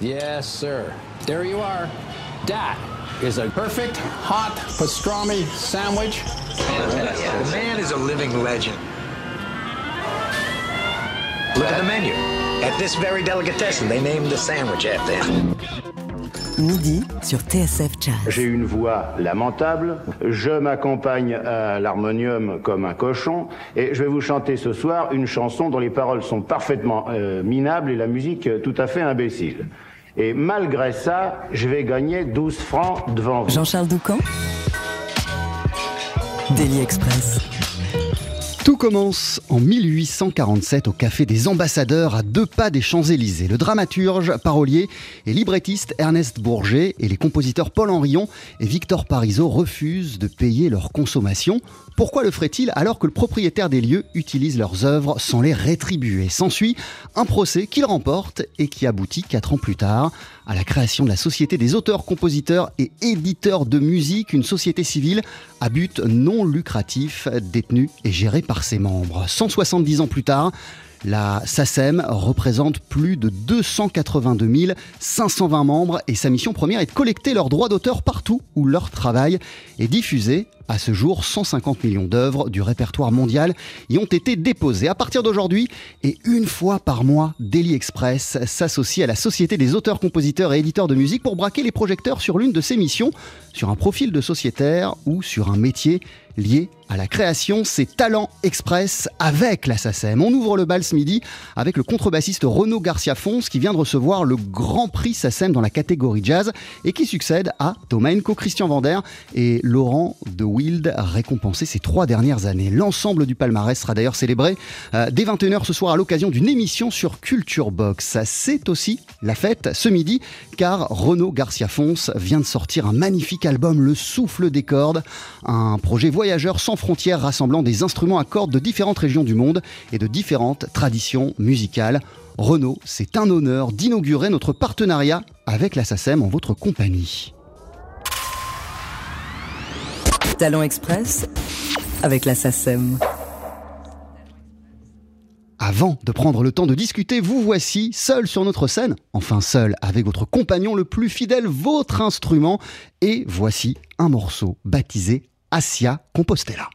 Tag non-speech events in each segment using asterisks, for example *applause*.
Yes, sir. There you are. That is a perfect hot pastrami sandwich. The man is a living legend. Look at the menu. At this very delicatessen, they named the sandwich after him. Midi sur TSF Jazz. J'ai une voix lamentable, je m'accompagne à l'harmonium comme un cochon, et je vais vous chanter ce soir une chanson dont les paroles sont parfaitement euh, minables et la musique euh, tout à fait imbécile. Et malgré ça, je vais gagner 12 francs devant vous. Jean-Charles Doucan Daily Express. Tout commence en 1847 au Café des Ambassadeurs à deux pas des Champs-Élysées. Le dramaturge, parolier et librettiste Ernest Bourget et les compositeurs Paul Henrion et Victor Parisot refusent de payer leur consommation. Pourquoi le ferait-il alors que le propriétaire des lieux utilise leurs œuvres sans les rétribuer? S'ensuit un procès qu'il remporte et qui aboutit quatre ans plus tard à la création de la Société des auteurs, compositeurs et éditeurs de musique, une société civile à but non lucratif détenue et gérée par ses membres. 170 ans plus tard, la SACEM représente plus de 282 520 membres et sa mission première est de collecter leurs droits d'auteur partout où leur travail est diffusé. À ce jour, 150 millions d'œuvres du répertoire mondial y ont été déposées. À partir d'aujourd'hui, et une fois par mois, Daily Express s'associe à la Société des auteurs, compositeurs et éditeurs de musique pour braquer les projecteurs sur l'une de ses missions, sur un profil de sociétaire ou sur un métier lié à la création, c'est Talent Express avec la SACEM. On ouvre le bal ce midi avec le contrebassiste Renaud Garcia Fons qui vient de recevoir le Grand Prix SACEM dans la catégorie jazz et qui succède à Thomas Enco, Christian Vander et Laurent de Wild, récompensés ces trois dernières années. L'ensemble du palmarès sera d'ailleurs célébré euh, dès 21h ce soir à l'occasion d'une émission sur Culture Box. C'est aussi la fête ce midi car Renaud Garcia Fons vient de sortir un magnifique album Le Souffle des cordes, un projet voyageur sans frontières rassemblant des instruments à cordes de différentes régions du monde et de différentes traditions musicales. Renaud, c'est un honneur d'inaugurer notre partenariat avec la SACEM en votre compagnie. Talent Express avec la SACEM. Avant de prendre le temps de discuter, vous voici seul sur notre scène, enfin seul avec votre compagnon le plus fidèle, votre instrument, et voici un morceau baptisé Asia Compostela.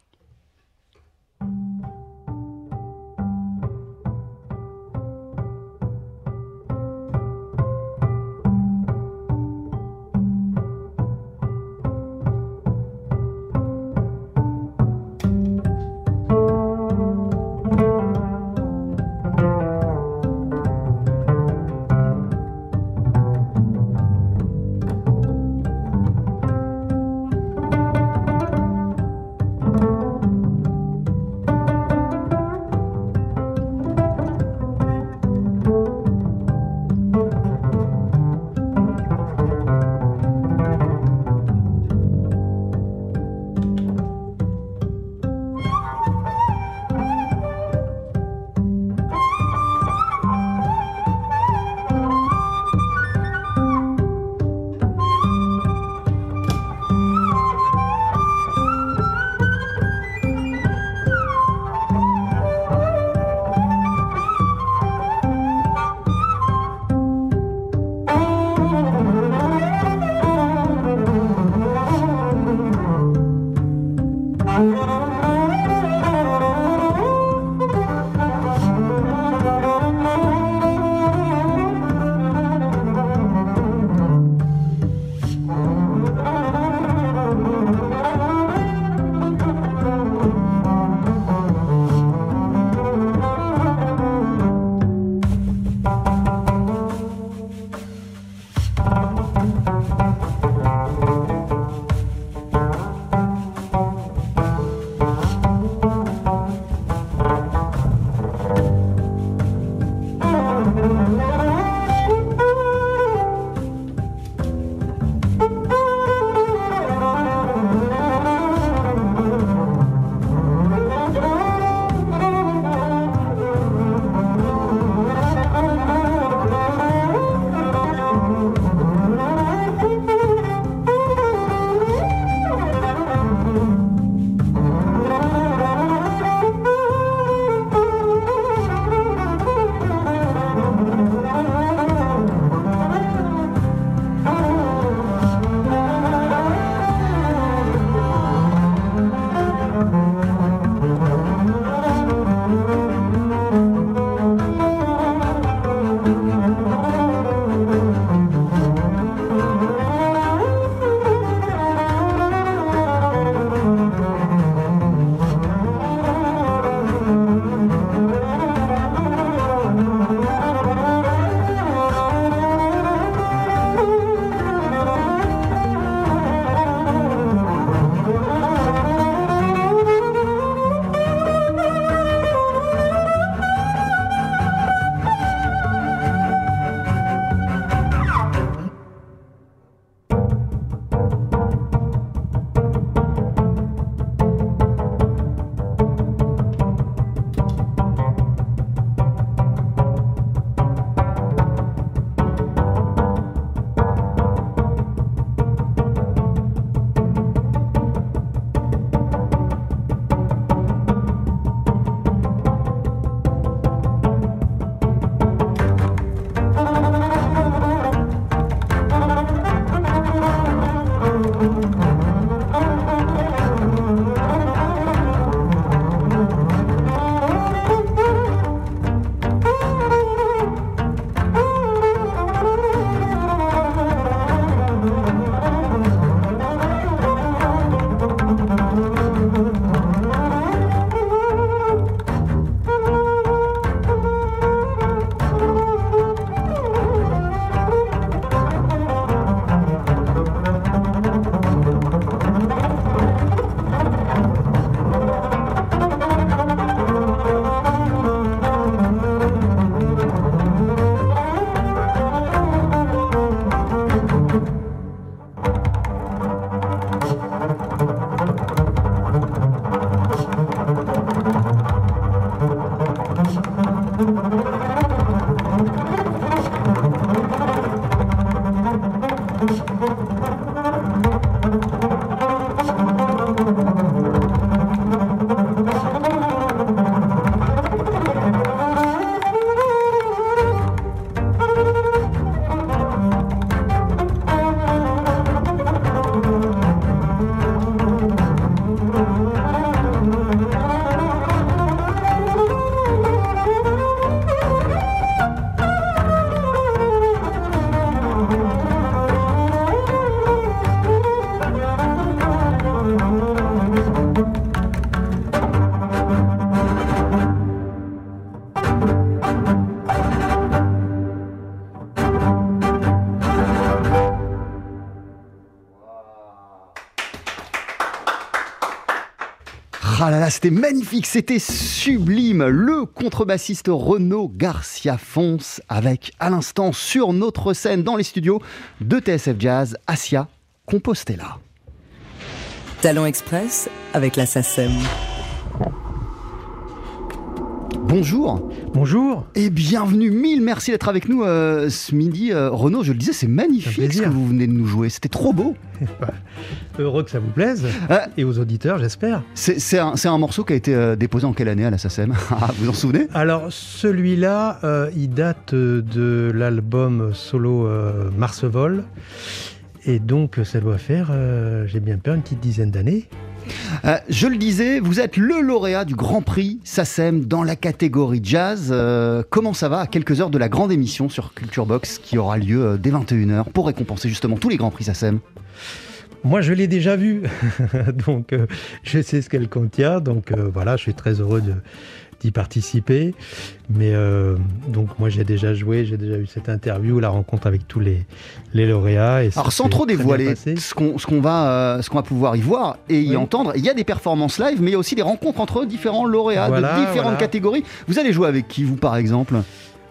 C'était magnifique, c'était sublime. Le contrebassiste Renaud Garcia Fonce avec à l'instant sur notre scène dans les studios de TSF Jazz, Asia Compostela. Talent Express avec la. Bonjour. Bonjour. Et bienvenue. Mille merci d'être avec nous euh, ce midi. Euh, Renaud, je le disais, c'est magnifique ce que vous venez de nous jouer. C'était trop beau. *laughs* Heureux que ça vous plaise. Euh, et aux auditeurs, j'espère. C'est un, un, morceau qui a été déposé en quelle année à la SACEM *laughs* ah, Vous en souvenez? Alors, celui-là, il date de l'album solo Mars Vol. Et donc, ça doit faire, j'ai bien peur, une petite dizaine d'années. Euh, je le disais, vous êtes le lauréat du Grand Prix SACEM dans la catégorie jazz. Euh, comment ça va à quelques heures de la grande émission sur Culture Box qui aura lieu euh, dès 21h pour récompenser justement tous les Grands Prix SACEM moi, je l'ai déjà vu, *laughs* donc je sais ce qu'elle contient. Donc voilà, je suis très heureux de, d'y participer. Mais euh, donc moi j'ai déjà joué, j'ai déjà eu cette interview, la rencontre avec tous les, les lauréats. Et Alors sans trop dévoiler ce qu'on va, ce qu'on va pouvoir y voir et y Oui. entendre, il y a des performances live, mais il y a aussi des rencontres entre différents lauréats Voilà, de différentes voilà. catégories. Vous allez jouer avec qui, vous, par exemple?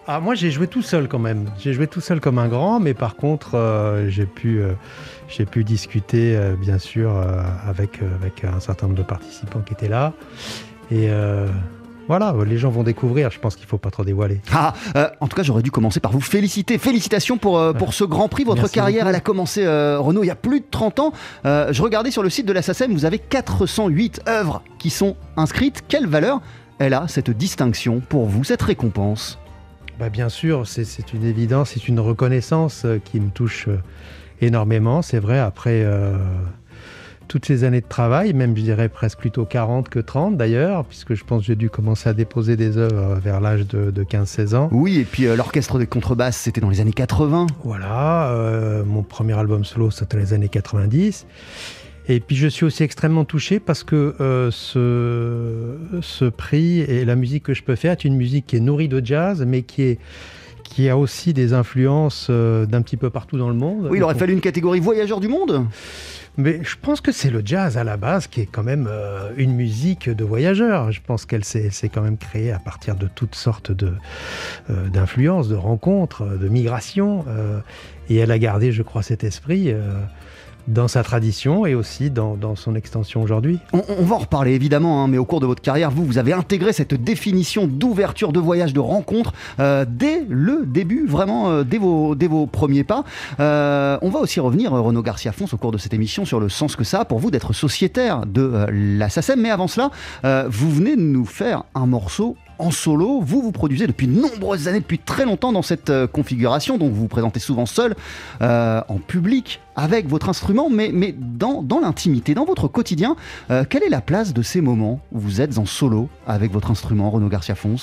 Ah, moi, j'ai joué tout seul quand même. J'ai joué tout seul comme un grand, mais par contre, euh, j'ai pu, euh, j'ai pu discuter, euh, bien sûr, euh, avec, euh, avec un certain nombre de participants qui étaient là. Et euh, voilà, les gens vont découvrir. Je pense qu'il faut pas trop dévoiler. Ah, euh, en tout cas, j'aurais dû commencer par vous féliciter. Félicitations pour, euh, pour ce Grand Prix. Votre Merci carrière, beaucoup. elle a commencé, euh, Renaud, il y a plus de 30 ans. Je regardais sur le site de la SACEM, vous avez 408 œuvres qui sont inscrites. Quelle valeur elle a, cette distinction, pour vous, cette récompense? Bah, bien sûr, c'est- une évidence, c'est une reconnaissance qui me touche énormément. C'est vrai, après toutes ces années de travail, même je dirais presque plutôt 40 que 30 d'ailleurs, puisque je pense que j'ai dû commencer à déposer des œuvres vers l'âge de, de 15-16 ans. Oui, et puis euh, l'orchestre des contrebasses, c'était dans les années 80. Voilà, euh, mon premier album solo, c'était les années 90. Et puis je suis aussi extrêmement touché parce que euh, ce, ce prix et la musique que je peux faire est une musique qui est nourrie de jazz, mais qui, est, qui a aussi des influences euh, d'un petit peu partout dans le monde. Oui, il aurait fallu une catégorie voyageurs du monde. mais je pense que c'est le jazz à la base qui est quand même euh, une musique de voyageurs. Je pense qu'elle s'est quand même créée à partir de toutes sortes de, euh, d'influences, de rencontres, euh, de migrations. euh, et elle a gardé, je crois, cet esprit dans sa tradition et aussi dans, dans son extension aujourd'hui. On, va en reparler évidemment, hein, mais au cours de votre carrière, vous, vous avez intégré cette définition d'ouverture de voyage, de rencontre, euh, dès le début, vraiment euh, dès, vos, dès vos premiers pas. Euh, on va aussi revenir, Renaud Garcia Fons, au cours de cette émission, sur le sens que ça a pour vous d'être sociétaire de la SACEM. Mais avant cela, vous venez de nous faire un morceau en solo. Vous vous produisez depuis de nombreuses années, depuis très longtemps dans cette euh, configuration, donc vous vous présentez souvent seul, euh, en public, avec votre instrument, mais, mais dans, dans l'intimité, dans votre quotidien. Euh, quelle est la place de ces moments où vous êtes en solo avec votre instrument, Renaud Garcia Fons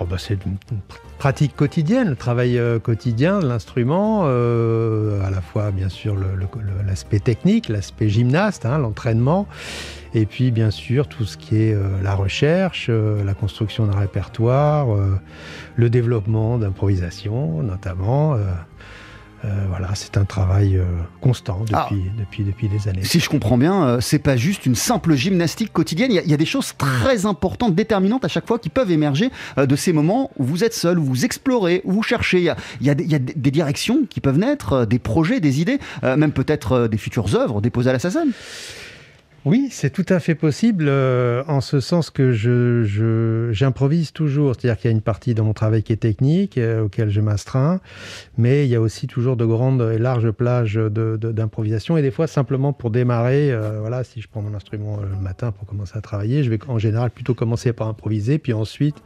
Oh, bah, c'est une une pr- pratique quotidienne, le travail quotidien de l'instrument, à la fois bien sûr l'aspect technique, l'aspect gymnaste, hein, l'entraînement, et puis bien sûr tout ce qui est euh, la recherche, euh, la construction d'un répertoire, euh, le développement d'improvisation notamment. voilà, c'est un travail constant depuis, Ah. depuis, depuis des années. Si je comprends bien, c'est pas juste une simple gymnastique quotidienne. Il y, a- il y a des choses très importantes, déterminantes à chaque fois qui peuvent émerger de ces moments où vous êtes seul, où vous explorez, où vous cherchez. Il y a, y a des, il y a des- des directions qui peuvent naître, des projets, des idées, même peut-être des futures œuvres déposées à la SACEM. Oui, c'est tout à fait possible, euh, en ce sens que je, je- j'improvise toujours. C'est-à-dire qu'il y a une partie dans mon travail qui est technique, euh, auquel je m'astreins, mais il y a aussi toujours de grandes et larges plages de- de- d'improvisation. et des fois, simplement pour démarrer, euh, voilà, si je prends mon instrument euh, le matin pour commencer à travailler, je vais en général plutôt commencer par improviser, puis ensuite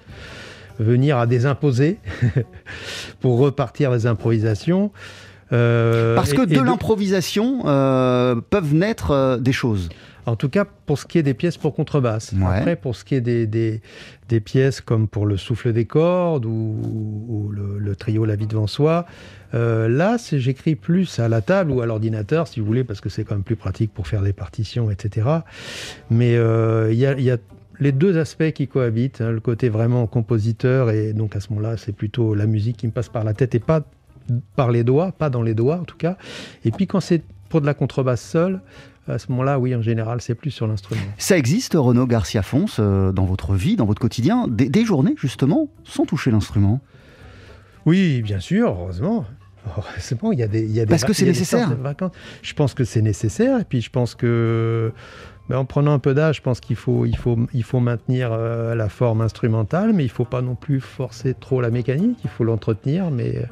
venir à désimposer *laughs* pour repartir des improvisations. Euh, Parce que et- et de l'improvisation euh, peuvent naître euh, des choses. En tout cas, pour ce qui est des pièces pour contrebasse. Ouais. Après, pour ce qui est des, des, des pièces comme pour le souffle des cordes ou, ou le, le trio La vie devant soi, euh, là, j'écris plus à la table ou à l'ordinateur, si vous voulez, parce que c'est quand même plus pratique pour faire des partitions, etc. Mais euh, il y, a, il y a les deux aspects qui cohabitent, hein, le côté vraiment compositeur, et donc à ce moment-là, c'est plutôt la musique qui me passe par la tête et pas par les doigts, pas dans les doigts en tout cas. Et puis quand c'est pour de la contrebasse seule, à ce moment-là, oui, en général, c'est plus sur l'instrument. Ça existe, Renaud Garcia Fons, euh, dans votre vie, dans votre quotidien, des, journées justement sans toucher l'instrument? Oui, bien sûr, heureusement. Heureusement, il y a des, il y a Parce que c'est nécessaire. Je pense que c'est nécessaire, et puis je pense que mais en prenant un peu d'âge, je pense qu'il faut, il faut, il faut maintenir euh, la forme instrumentale, mais il ne faut pas non plus forcer trop la mécanique, il faut l'entretenir. Mais...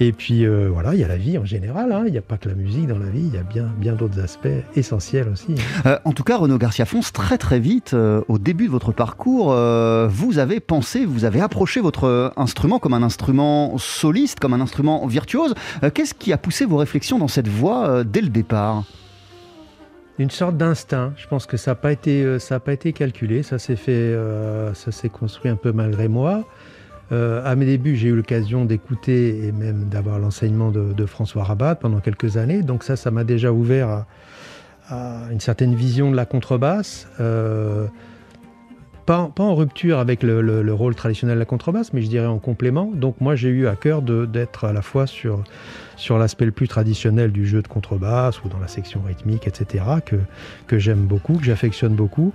Euh, et puis euh, voilà, il y a la vie en général, hein. il n'y a pas que la musique dans la vie, il y a bien, bien d'autres aspects essentiels aussi. Hein. en tout cas, Renaud Garcia Fons, très très vite, au début de votre parcours, vous avez pensé, vous avez approché votre instrument comme un instrument soliste, comme un instrument virtuose. Qu'est-ce qui a poussé vos réflexions dans cette voie dès le départ? Une sorte d'instinct. Je pense que ça n'a pas été, euh, ça pas été calculé, ça s'est fait, euh, ça s'est construit un peu malgré moi. Euh, à mes débuts, j'ai eu l'occasion d'écouter et même d'avoir l'enseignement de, François Rabat pendant quelques années. Donc ça, ça m'a déjà ouvert à, une certaine vision de la contrebasse pas, en rupture avec le, rôle traditionnel de la contrebasse, mais je dirais en complément. Donc moi j'ai eu à cœur d'être à la fois sur, sur l'aspect le plus traditionnel du jeu de contrebasse ou dans la section rythmique, etc., que j'aime beaucoup, que j'affectionne beaucoup,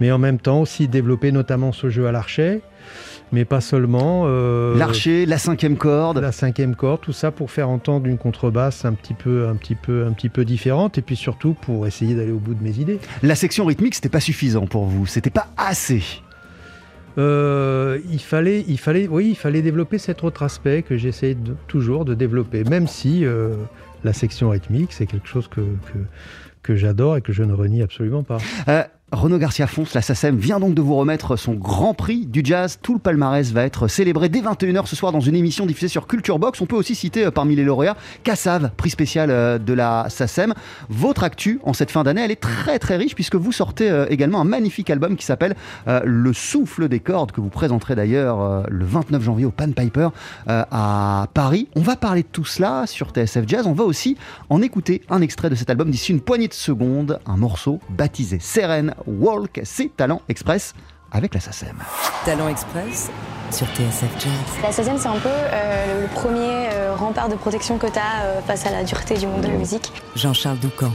mais en même temps aussi développer notamment ce jeu à l'archet, mais pas seulement. Euh, L'archet, la cinquième corde. La cinquième corde, tout ça pour faire entendre une contrebasse un petit peu, un petit peu, un petit peu différente, et puis surtout pour essayer d'aller au bout de mes idées. La section rythmique, c'était pas suffisant pour vous, c'était pas assez. Euh, il fallait, il fallait, oui, il fallait développer cet autre aspect que j'essaie toujours de développer, même si euh, la section rythmique, c'est quelque chose que, que, que j'adore et que je ne renie absolument pas. Renaud Garcia Fons, la SACEM, vient donc de vous remettre son grand prix du jazz. Tout le palmarès va être célébré dès 21h ce soir dans une émission diffusée sur Culture Box. On peut aussi citer euh, parmi les lauréats Cassav, prix spécial euh, de la SACEM. Votre actu en cette fin d'année, elle est très très riche puisque vous sortez euh, également un magnifique album qui s'appelle Le souffle des cordes que vous présenterez d'ailleurs le 29 janvier au Pan Piper à Paris. On va parler de tout cela sur TSF Jazz. On va aussi en écouter un extrait de cet album d'ici une poignée de secondes, un morceau baptisé Sérène Walk, c'est Talent Express avec la SACEM. Talent Express sur TSF Jazz. La SACEM, c'est un peu euh, le premier euh, rempart de protection que tu as euh, face à la dureté du monde de la musique. Jean-Charles Doucan.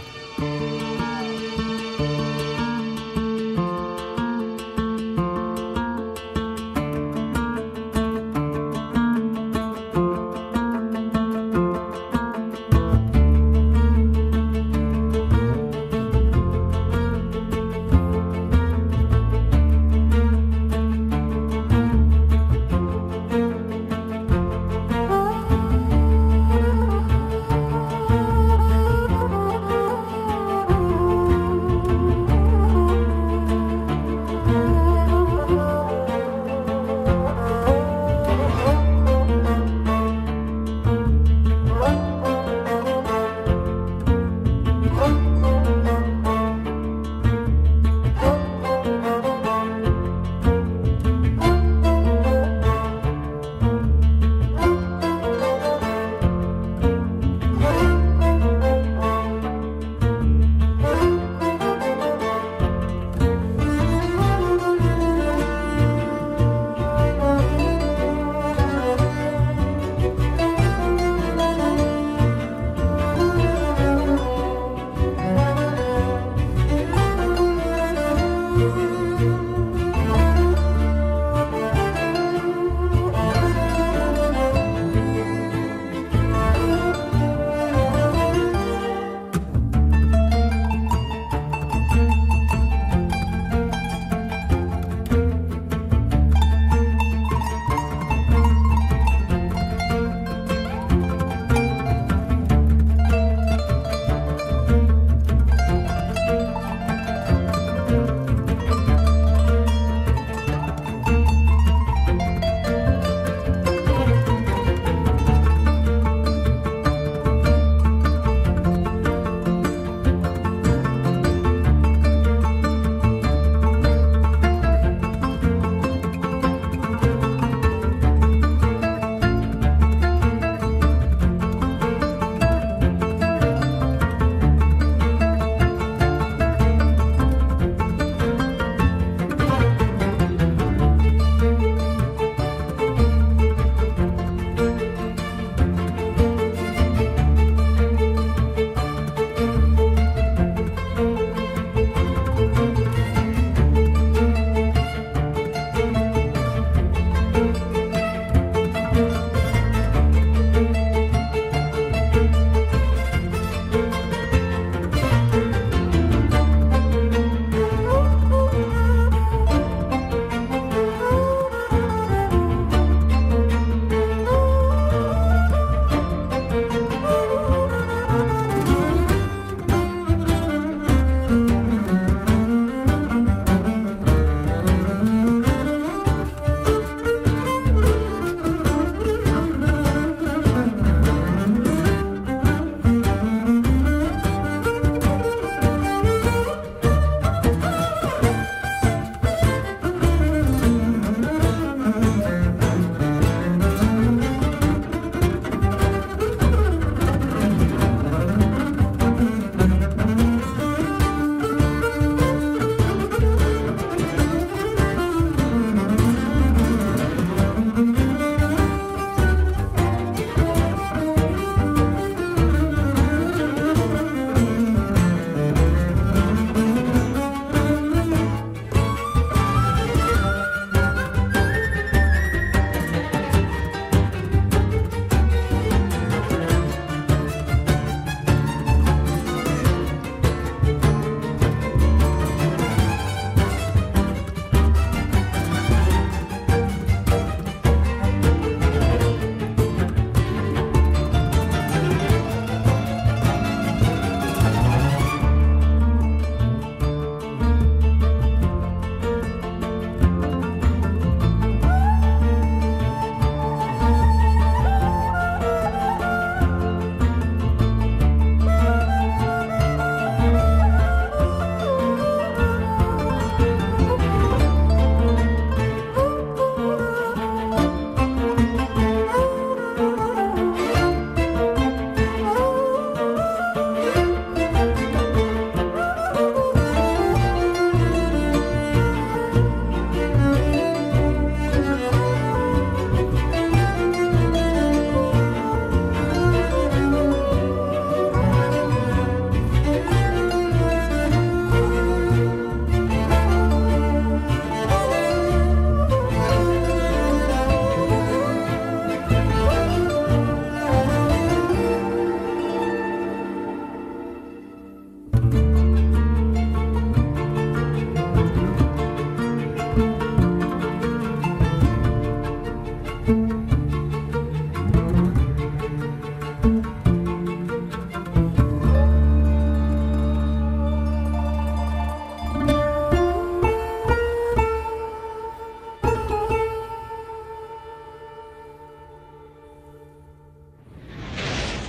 you.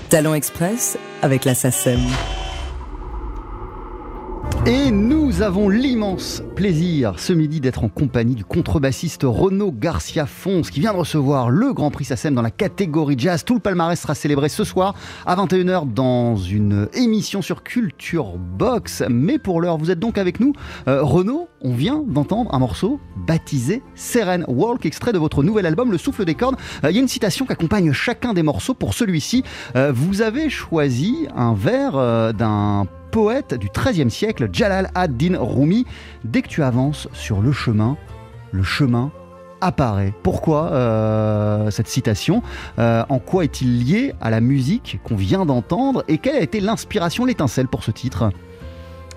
Talent Express avec la SACEM. Avons l'immense plaisir ce midi d'être en compagnie du contrebassiste Renaud Garcia Fons qui vient de recevoir le Grand Prix SACEM dans la catégorie jazz. Tout le palmarès sera célébré ce soir à 21h dans une émission sur Culture Box. Mais pour l'heure, vous êtes donc avec nous. Euh, Renaud, on vient d'entendre un morceau baptisé Seren Walk, extrait de votre nouvel album Le Souffle des Cordes. Euh, il y a une citation qui accompagne chacun des morceaux. Pour celui-ci, euh, vous avez choisi un vers d'un poète du XIIIe siècle, Jalal ad-Din Rumi. Dès que tu avances sur le chemin, le chemin apparaît. Pourquoi euh, cette citation Euh, En quoi est-il lié à la musique qu'on vient d'entendre Et quelle a été l'inspiration, l'étincelle pour ce titre?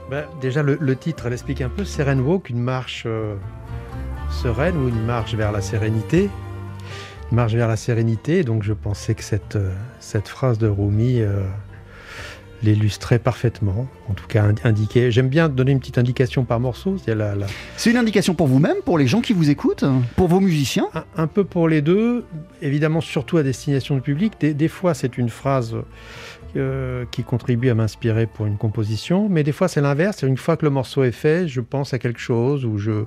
Ben, déjà, le, titre l'explique un peu. Seren Walk, une marche euh, sereine ou une marche vers la sérénité? Une marche vers la sérénité. Donc, je pensais que cette, phrase de Rumi l'illustrait parfaitement. En tout cas, indi- indiquait. J'aime bien donner une petite indication par morceau. C'est la, la- C'est une indication pour vous-même, pour les gens qui vous écoutent, pour vos musiciens? Un, un peu pour les deux, évidemment surtout à destination du public. Des, des fois, c'est une phrase euh, qui contribue à m'inspirer pour une composition, mais des fois, c'est l'inverse. Une fois que le morceau est fait, je pense à quelque chose ou je,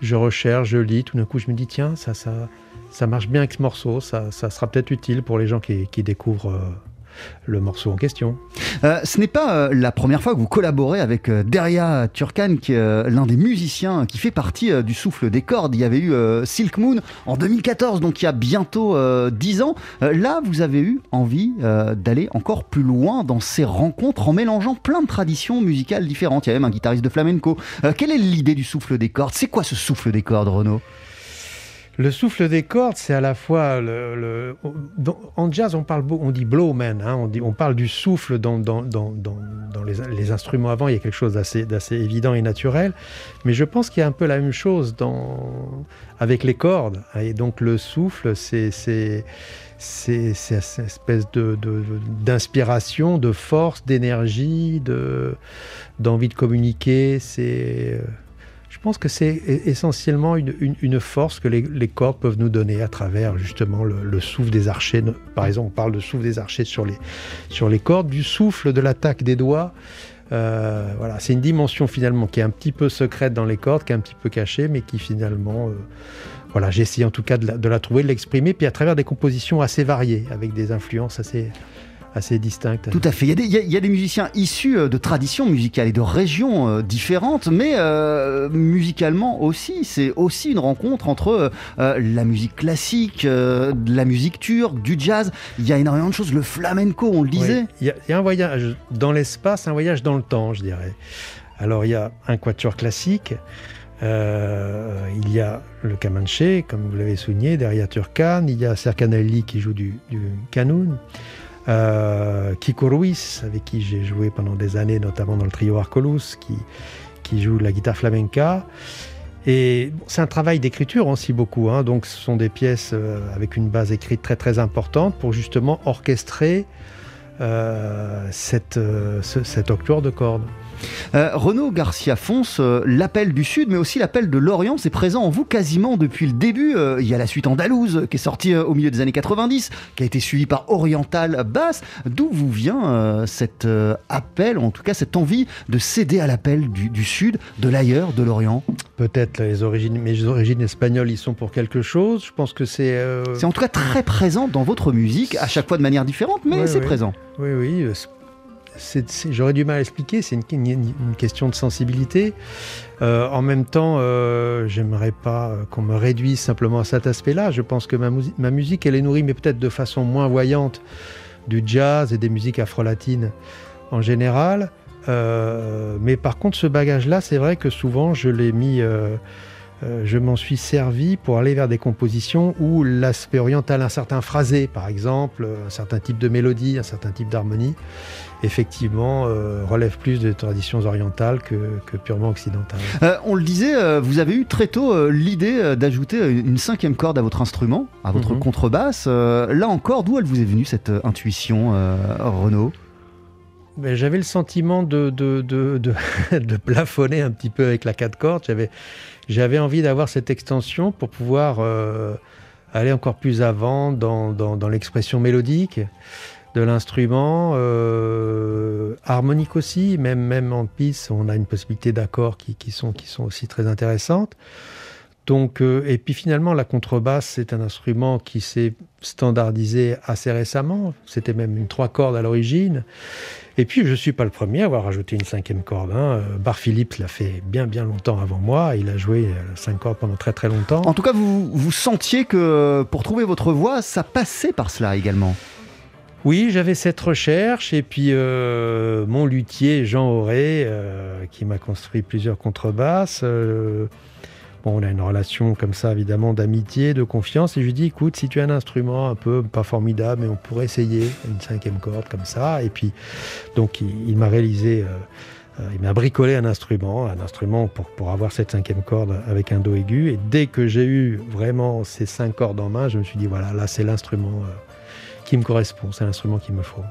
je recherche, je lis. Tout d'un coup, je me dis tiens, ça, ça, ça marche bien avec ce morceau. Ça, ça sera peut-être utile pour les gens qui, qui découvrent. euh, le morceau en question. Euh, ce n'est pas euh, la première fois que vous collaborez avec euh, Deria Turkan, qui est euh, l'un des musiciens qui fait partie du souffle des cordes. Il y avait eu Silk Moon en 2014, donc il y a bientôt euh, 10 ans. Là, vous avez eu envie d'aller encore plus loin dans ces rencontres en mélangeant plein de traditions musicales différentes. Il y a même un guitariste de flamenco. Quelle est l'idée du souffle des cordes? C'est quoi ce souffle des cordes, Renaud? Le souffle des cordes, c'est à la fois le, en jazz on parle on dit blowman, hein, on on parle du souffle dans, les, instruments avant. Il y a quelque chose d'assez évident et naturel, mais je pense qu'il y a un peu la même chose avec les cordes. Et donc le souffle, c'est cette espèce d'inspiration, de, force, d'énergie, de d'envie de communiquer. C'est euh, pense que c'est e- essentiellement une, force que les, les cordes peuvent nous donner à travers justement le, le souffle des archers. Par exemple, on parle de souffle des archers sur les, sur les cordes, du souffle de l'attaque des doigts. Euh, voilà, c'est une dimension finalement qui est un petit peu secrète dans les cordes, qui est un petit peu cachée, mais qui finalement, euh, voilà, j'ai essayé en tout cas de la trouver, de l'exprimer, puis à travers des compositions assez variées, avec des influences assez, assez distinctes. Tout à fait. Il y, a des, il y a- il y a des musiciens issus euh, de traditions musicales et de régions euh, différentes, mais euh, musicalement aussi. C'est aussi une rencontre entre euh, la musique classique, euh, de la musique turque, du jazz. Il y a énormément de choses. Le flamenco, on le disait. Oui. Il y, a- il y a un voyage dans l'espace, un voyage dans le temps, je dirais. Alors il y a un quatuor classique, euh, il y a le Kamanche, comme vous l'avez souligné, derrière Turkan, il y a Serkanelli qui joue du, du kanoun, euh, Kiko Ruiz, avec qui j'ai joué pendant des années, notamment dans le trio Arcolus, qui, joue la guitare flamenca. Et c'est un travail d'écriture aussi beaucoup, hein. donc ce sont des pièces euh, avec une base écrite très très importante pour justement orchestrer euh, cette, ce- cet octuor de cordes. Euh, Renaud Garcia Fons, euh, l'appel du Sud, mais aussi l'appel de l'Orient, c'est présent en vous quasiment depuis le début. Euh, il y a la suite andalouse qui est sortie au milieu des années 90, qui a été suivie par Oriental Bass. D'où vous vient cet appel, ou en tout cas cette envie de céder à l'appel du, du Sud, de l'ailleurs, de l'Orient? Peut-être les origines, mes origines espagnoles y sont pour quelque chose. Je pense que c'est. C'est en tout cas très présent dans votre musique, à chaque fois de manière différente, mais Ouais, c'est ouais. présent. Oui, oui. J'aurais du mal à expliquer. C'est une, question de sensibilité. Euh, en même temps, euh, j'aimerais pas euh, qu'on me réduise simplement à cet aspect-là. Je pense que ma, musi- ma musique, elle est nourrie, mais peut-être de façon moins voyante, du jazz et des musiques afro-latines en général. Mais par contre, ce bagage-là, c'est vrai que souvent, je l'ai mis. Euh, euh, je m'en suis servi pour aller vers des compositions où l'aspect oriental, un certain phrasé par exemple, un certain type de mélodie, un certain type d'harmonie, effectivement euh, relève plus des traditions orientales que, que purement occidentales. Euh, on le disait, euh, vous avez eu très tôt euh, l'idée euh, d'ajouter euh, une cinquième corde à votre instrument, à votre Mhm. contrebasse. Euh, là encore, d'où elle vous est venue cette euh, intuition, euh, Renaud? Mais J'avais le sentiment de, de, de, de, *laughs* de plafonner un petit peu avec la quatre cordes. J'avais, j'avais envie d'avoir cette extension pour pouvoir euh, aller encore plus avant dans, l'expression mélodique. de l'instrument, euh, harmonique aussi, même, en piste, on a une possibilité d'accords qui, qui, sont, qui sont aussi très intéressantes. Donc, euh, et puis finalement, la contrebasse, c'est un instrument qui s'est standardisé assez récemment. C'était même une trois cordes à l'origine. Et puis, je ne suis pas le premier à avoir rajouté une cinquième corde. Hein. Bar Phillips l'a fait bien, bien longtemps avant moi. Il a joué euh, cinq cordes pendant très, très longtemps. En tout cas, vous, vous sentiez que pour trouver votre voix, ça passait par cela également oui, j'avais cette recherche et puis euh, mon luthier Jean Auré, qui m'a construit plusieurs contrebasses, On a une relation comme ça, évidemment, d'amitié, de confiance. Et je lui dis, écoute, si tu as un instrument un peu pas formidable, mais on pourrait essayer une cinquième corde comme ça. Et puis, donc, il, m'a réalisé, euh, euh, il m'a bricolé un instrument, un instrument pour, pour avoir cette cinquième corde avec un do aigu. Et dès que j'ai eu vraiment ces cinq cordes en main, je me suis dit, voilà, là, c'est l'instrument euh, qui me correspond, c'est l'instrument qu'il me faut.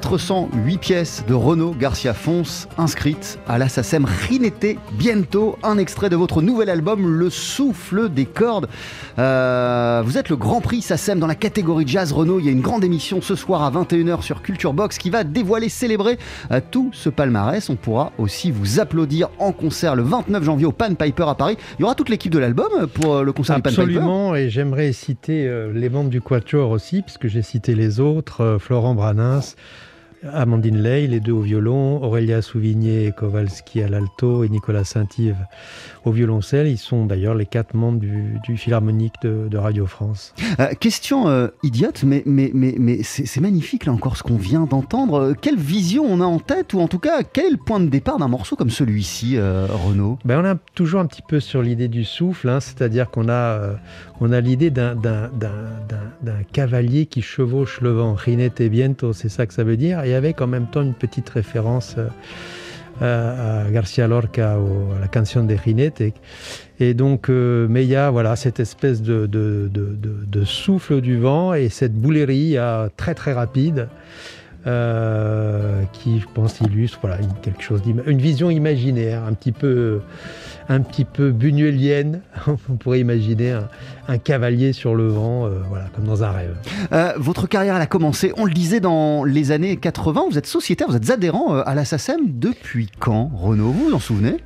408 pièces de Renaud Garcia Fons inscrites à la SACEM Rinete Bientôt. Un extrait de votre nouvel album, Le souffle des cordes. Euh, vous êtes le Grand Prix SACEM dans la catégorie jazz Renaud. Il y a une grande émission ce soir à 21h sur Culture Box qui va dévoiler, célébrer euh, tout ce palmarès. On pourra aussi vous applaudir en concert le 29 janvier au Pan Piper à Paris. Il y aura toute l'équipe de l'album pour euh, le concert du Pan Piper Absolument, et j'aimerais citer les membres du Quatuor aussi, puisque j'ai cité les autres, Florent Branas, Amandine Ley, les deux au violon, Aurélia Souvigné Kowalski à l'alto et Nicolas Saint-Yves au violoncelle. Ils sont d'ailleurs les quatre membres du, Philharmonique de, Radio France. Euh, question euh, idiote, mais, mais, mais, mais c'est magnifique là encore ce qu'on vient d'entendre. Quelle vision on a en tête, ou en tout cas, quel est le point de départ d'un morceau comme celui-ci, euh, Renaud? Ben, On a toujours un petit peu sur l'idée du souffle, hein, c'est-à-dire qu'on a, on a l'idée d'un cavalier qui chevauche le vent. Rinete biento, c'est ça que ça veut dire. Et avec en même temps une petite référence euh, à Garcia Lorca, à la canción de Rinete. Et donc, euh, mais il y a voilà, cette espèce de, de, de, souffle du vent et cette boulerie très très rapide. Euh, qui, je pense, illustre voilà, une, quelque chose une vision imaginaire, un petit peu, un petit peu buñuelienne. *laughs* On pourrait imaginer un, cavalier sur le vent, euh, voilà, comme dans un rêve. Euh, votre carrière elle a commencé, on le disait, dans les années 80. Vous êtes sociétaire, vous êtes adhérent à la SACEM depuis quand, Renaud Vous vous en souvenez?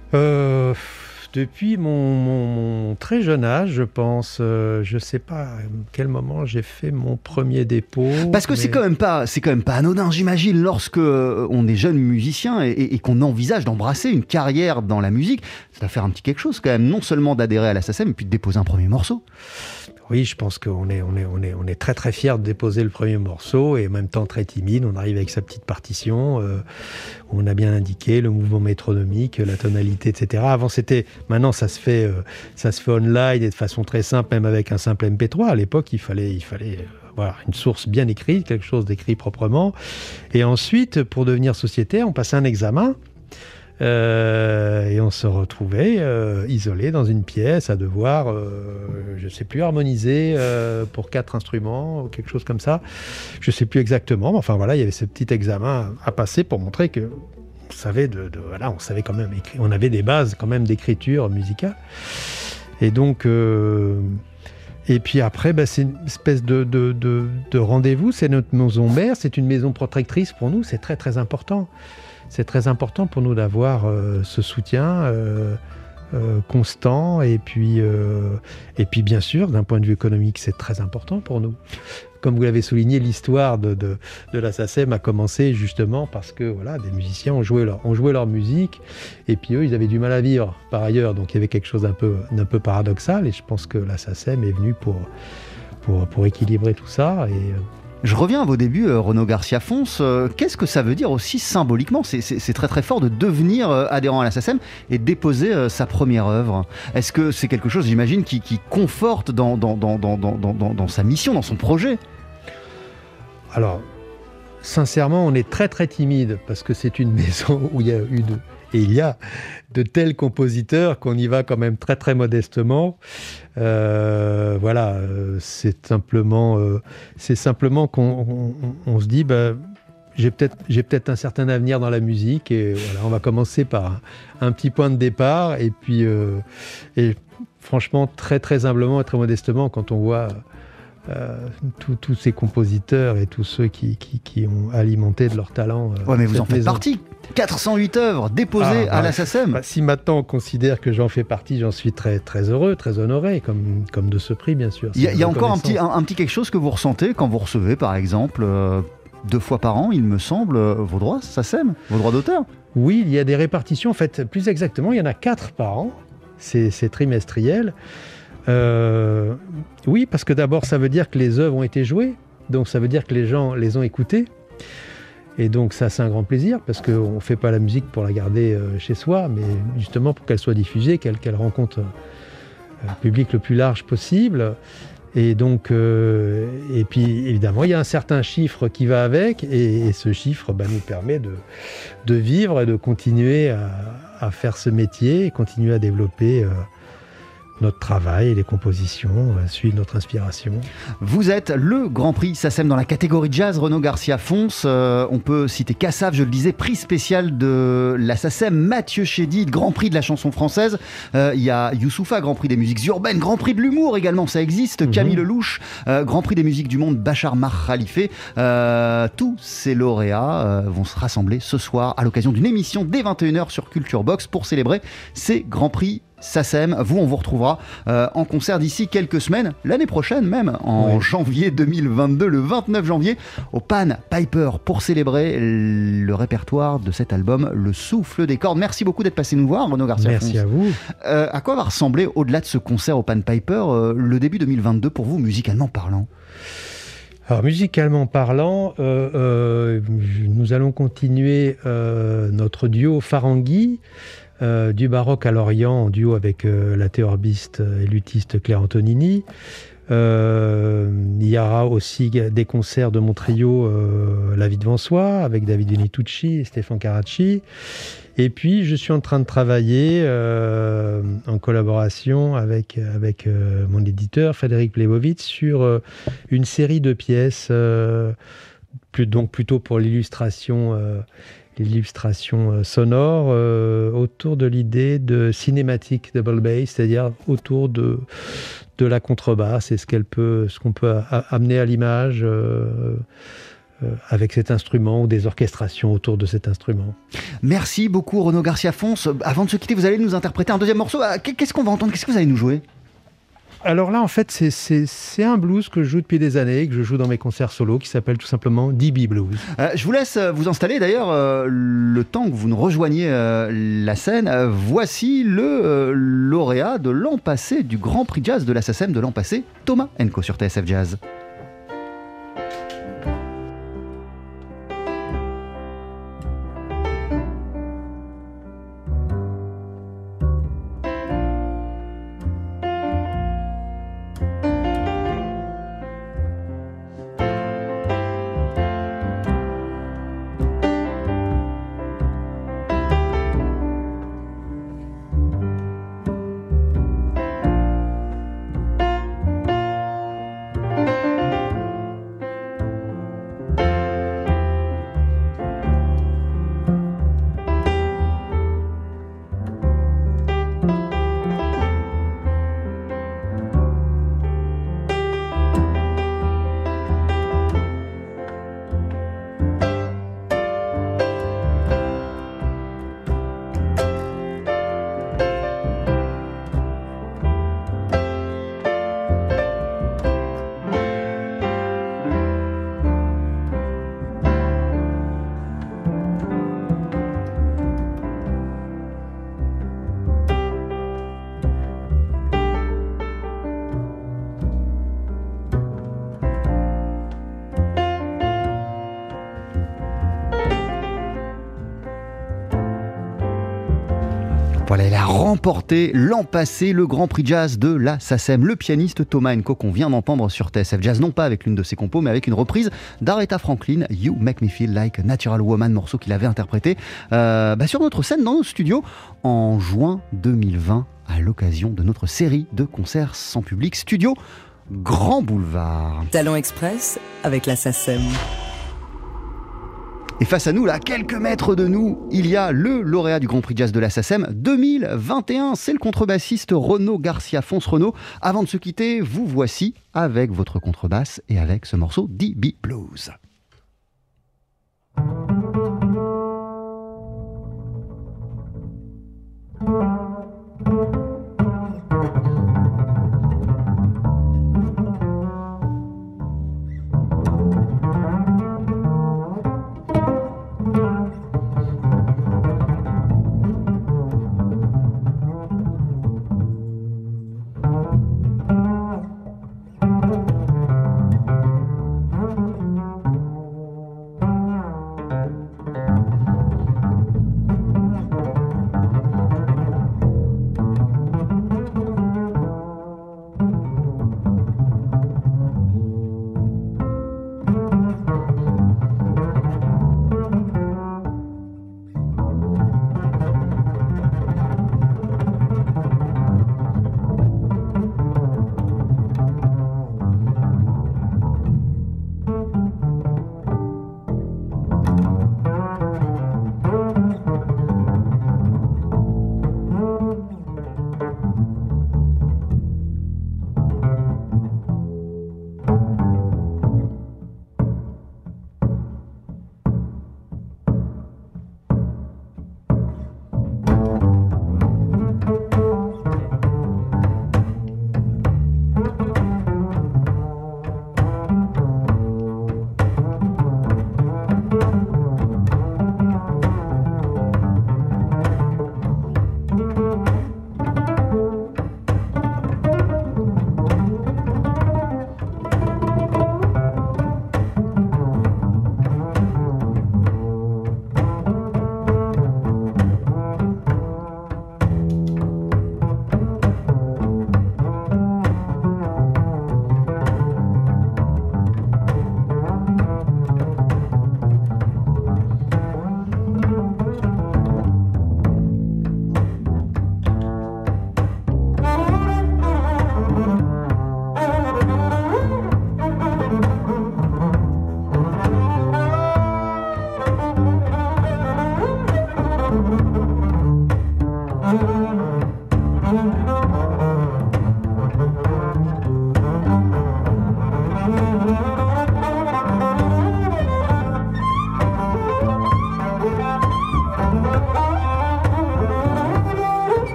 Depuis mon, très jeune âge, je pense. Euh, je ne sais pas à quel moment j'ai fait mon premier dépôt. Parce que c'est quand même pas, c'est quand même pas anodin, j'imagine, lorsque euh, on est jeune musicien et, qu'on envisage d'embrasser une carrière dans la musique, ça va faire un petit quelque chose quand même, non seulement d'adhérer à la SACEM, mais puis de déposer un premier morceau. Oui, je pense qu'on est, on est, très très fiers de déposer le premier morceau et en même temps très timide. On arrive avec sa petite partition, euh, on a bien indiqué le mouvement métronomique, la tonalité, etc. Avant c'était, maintenant ça se fait, euh, ça se fait online et de façon très simple, même avec un simple MP3. À l'époque, il fallait, il fallait avoir une source bien écrite, quelque chose d'écrit proprement. Et ensuite, pour devenir sociétaire, on passait un examen euh, et on se retrouvait euh, isolé dans une pièce à devoir, euh, je ne sais plus, harmoniser pour quatre instruments ou quelque chose comme ça. Je ne sais plus exactement, mais enfin voilà, il y avait ce petit examen à passer pour montrer que on savait voilà, on savait quand même on avait des bases quand même d'écriture musicale. Et donc, et puis après, bah, c'est une espèce de, de rendez-vous. C'est notre maison mère, c'est une maison protectrice pour nous. C'est très très important c'est très important pour nous d'avoir euh, ce soutien euh, euh, constant et puis, et puis bien sûr, d'un point de vue économique, c'est très important pour nous. Comme vous l'avez souligné, l'histoire de, de, la SACEM a commencé justement parce que voilà, des musiciens ont joué, leur, ont joué leur musique et puis eux, ils avaient du mal à vivre par ailleurs. Donc il y avait quelque chose d'un peu, peu paradoxal et je pense que la SACEM est venue pour, pour, pour équilibrer tout ça. Et, je reviens à vos débuts, euh, Renaud Garcia Fons. Euh, qu'est-ce que ça veut dire aussi symboliquement C'est très très fort de devenir euh, adhérent à la et déposer sa première œuvre. Est-ce que c'est quelque chose, j'imagine, qui, conforte dans dans, sa mission, dans son projet? Alors, sincèrement, on est très très timide parce que c'est une *laughs* maison où il y a eu de, et il y a de tels compositeurs qu'on y va quand même très très modestement. Euh, voilà, euh, c'est simplement, euh, c'est simplement qu'on on, se dit, bah, j'ai peut-être un certain avenir dans la musique et on va commencer par un, petit point de départ et puis franchement très très humblement et très modestement quand on voit tous ces compositeurs et tous ceux qui, qui, ont alimenté de leur talent. ouais, mais vous en faites partie. 408 œuvres déposées ah, à la SACEM. Bah, si maintenant on considère que j'en fais partie, j'en suis très, très heureux, très honoré, comme, comme de ce prix, bien sûr. Il y a, encore un petit, un, petit quelque chose que vous ressentez quand vous recevez, par exemple, euh, deux fois par an, il me semble, euh, vos droits SACEM, vos droits d'auteur? Oui, il y a des répartitions. En fait, plus exactement, il y en a quatre par an. C'est trimestriel. Euh, oui, parce que d'abord, ça veut dire que les œuvres ont été jouées. Donc, ça veut dire que les gens les ont écoutées. Et donc ça, c'est un grand plaisir parce qu'on ne fait pas la musique pour la garder euh, chez soi, mais justement pour qu'elle soit diffusée, qu'elle rencontre euh, le public le plus large possible. Et donc, et puis évidemment, il y a un certain chiffre qui va avec, et, ce chiffre bah, nous permet de, de, vivre et de continuer à, faire ce métier, et continuer à développer notre travail et les compositions, on va suivre notre inspiration. Vous êtes le Grand Prix SACEM dans la catégorie jazz, Renaud Garcia Fonce. Euh, on peut citer Cassav, je le disais, prix spécial de la SACEM, Mathieu Chédid, Grand Prix de la chanson française. Euh, Il y a Youssoufa, Grand Prix des musiques urbaines, Grand Prix de l'humour également, ça existe. Mhm. Camille Lelouch, euh, Grand Prix des musiques du monde, Bachar Mar Khalife. Euh, tous ces lauréats euh, vont se rassembler ce soir à l'occasion d'une émission dès 21h sur Culture Box pour célébrer ces Grands Prix SACEM. Vous, on vous retrouvera euh, en concert d'ici quelques semaines, l'année prochaine même, en Oui. janvier 2022, le 29 janvier, au Pan Piper pour célébrer le répertoire de cet album, Le Souffle des cordes. Merci beaucoup d'être passé nous voir, Renaud Garcia. Merci à vous. Euh, à quoi va ressembler, au-delà de ce concert au Pan Piper, euh, le début 2022 pour vous, musicalement parlant? Alors musicalement parlant, euh, euh, nous allons continuer euh, notre duo Farangui, euh, du baroque à l'Orient, en duo avec euh, la théorbiste et luthiste Claire Antonini. Euh, il y aura aussi des concerts de mon trio euh, La vie devant soi avec David Venitucci et Stéphane Caracci. Et puis, je suis en train de travailler euh, en collaboration avec, avec euh, mon éditeur Frédéric Lebovitz sur euh, une série de pièces, euh, donc plutôt pour l'illustration euh, l'illustration euh, sonore, euh, autour de l'idée de cinématique double bass, c'est-à-dire autour de, de la contrebasse et ce qu'elle peut, ce qu'on peut amener à l'image. euh, avec cet instrument ou des orchestrations autour de cet instrument. Merci beaucoup, Renaud Garcia Fonce. Avant de se quitter, vous allez nous interpréter un deuxième morceau. Ah, Qu'est-ce qu'on va entendre? Qu'est-ce que vous allez nous jouer? Alors là, en fait, c'est- un blues que je joue depuis des années, que je joue dans mes concerts solo, qui s'appelle tout simplement DB Blues. Euh, je vous laisse euh, vous installer d'ailleurs euh, le temps que vous nous rejoigniez la scène. voici le lauréat de l'an passé du Grand Prix Jazz de la de l'an passé, Thomas Enco sur TSF Jazz. L'an passé le Grand Prix Jazz de la SACEM. Le pianiste Thomas Enco qu'on vient d'entendre sur TSF Jazz, non pas avec l'une de ses compos, mais avec une reprise d'Aretha Franklin, You Make Me Feel Like a Natural Woman, morceau qu'il avait interprété euh, bah, sur notre scène dans nos studios en juin 2020 à l'occasion de notre série de concerts sans public studio Grand Boulevard. Talent Express avec la SACEM. Et face à nous, là, quelques mètres de nous, il y a le lauréat du Grand Prix Jazz de la SACEM 2021. C'est le contrebassiste Renaud Garcia Fonce Renaud. Avant de se quitter, vous voici avec votre contrebasse et avec ce morceau DB Blues.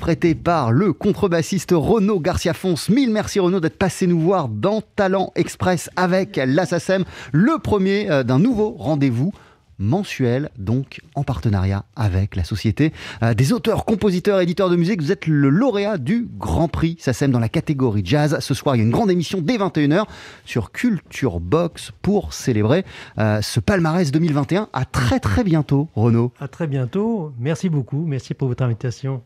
Interprété par le contrebassiste Renaud Garcia Fons. Mille merci Renaud d'être passé nous voir dans Talent Express avec la SACEM, le premier euh, d'un nouveau rendez-vous mensuel, donc en partenariat avec la Société euh, des auteurs, compositeurs, éditeurs de musique. Vous êtes le lauréat du Grand Prix SACEM dans la catégorie jazz. Ce soir, il y a une grande émission dès 21h sur Culture Box pour célébrer euh, ce palmarès 2021. À très très bientôt, Renaud. À très bientôt. Merci beaucoup. Merci pour votre invitation.